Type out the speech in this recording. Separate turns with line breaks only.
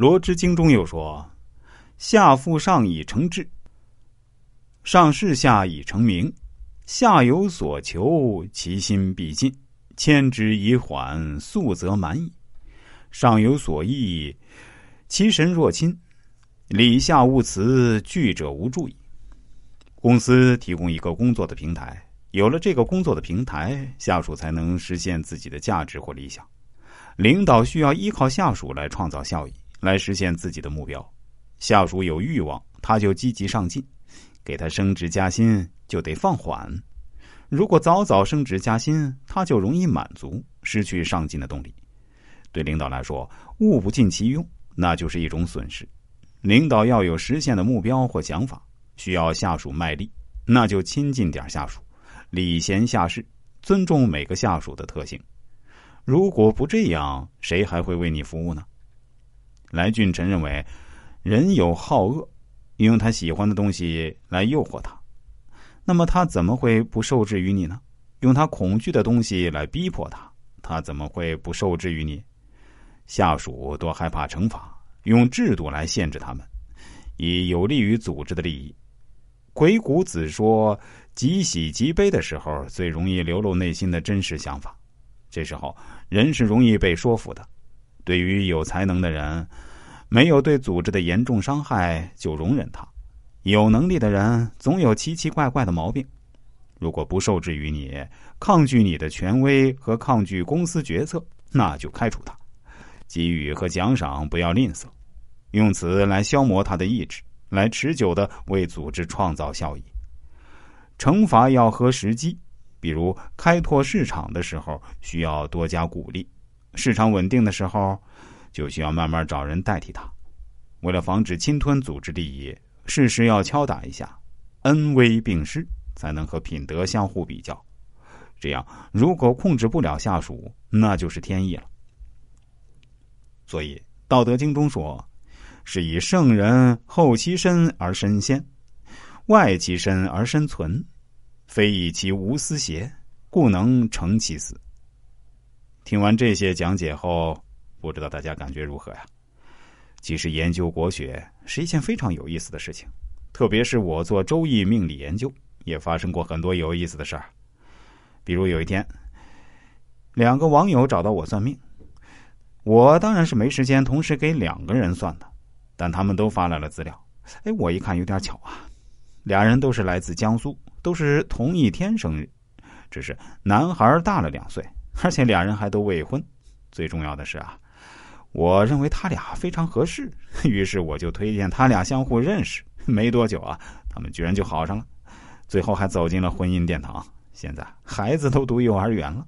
罗织经中又说：“下负上以成志，上士下以成名。下有所求，其心必尽；牵之以缓，速则满矣。上有所益，其神若亲。礼下勿辞，惧者无助矣。”公司提供一个工作的平台，有了这个工作的平台，下属才能实现自己的价值或理想。领导需要依靠下属来创造效益，来实现自己的目标。下属有欲望，他就积极上进；给他升职加薪，就得放缓。如果早早升职加薪，他就容易满足，失去上进的动力。对领导来说，物不尽其用，那就是一种损失。领导要有实现的目标或想法。需要下属卖力，那就亲近点下属，礼贤下士，尊重每个下属的特性。如果不这样，谁还会为你服务呢？来俊臣认为，人有好恶，用他喜欢的东西来诱惑他，那么他怎么会不受制于你呢？用他恐惧的东西来逼迫他，他怎么会不受制于你？下属多害怕惩罚，用制度来限制他们，以有利于组织的利益。鬼谷子说：“极喜极悲的时候，最容易流露内心的真实想法。这时候，人是容易被说服的。对于有才能的人，没有对组织的严重伤害，就容忍他；有能力的人，总有奇奇怪怪的毛病。如果不受制于你，抗拒你的权威和抗拒公司决策，那就开除他。给予和奖赏不要吝啬，用此来消磨他的意志。”来持久的为组织创造效益。惩罚要合时机，比如开拓市场的时候需要多加鼓励，市场稳定的时候就需要慢慢找人代替他。为了防止侵吞组织利益，适时要敲打一下，恩威并施，才能和品德相互比较。这样，如果控制不了下属，那就是天意了。所以，《道德经》中说。是以圣人后其身而身先，外其身而身存，非以其无私邪，故能成其死。听完这些讲解后，不知道大家感觉如何呀？其实研究国学是一件非常有意思的事情，特别是我做周易命理研究，也发生过很多有意思的事儿。比如有一天，两个网友找到我算命，我当然是没时间同时给两个人算的。但他们都发来了资料，哎，我一看有点巧啊，俩人都是来自江苏，都是同一天生日，只是男孩大了两岁，而且俩人还都未婚。最重要的是啊，我认为他俩非常合适，于是我就推荐他俩相互认识。没多久啊，他们居然就好上了，最后还走进了婚姻殿堂，现在孩子都读幼儿园了。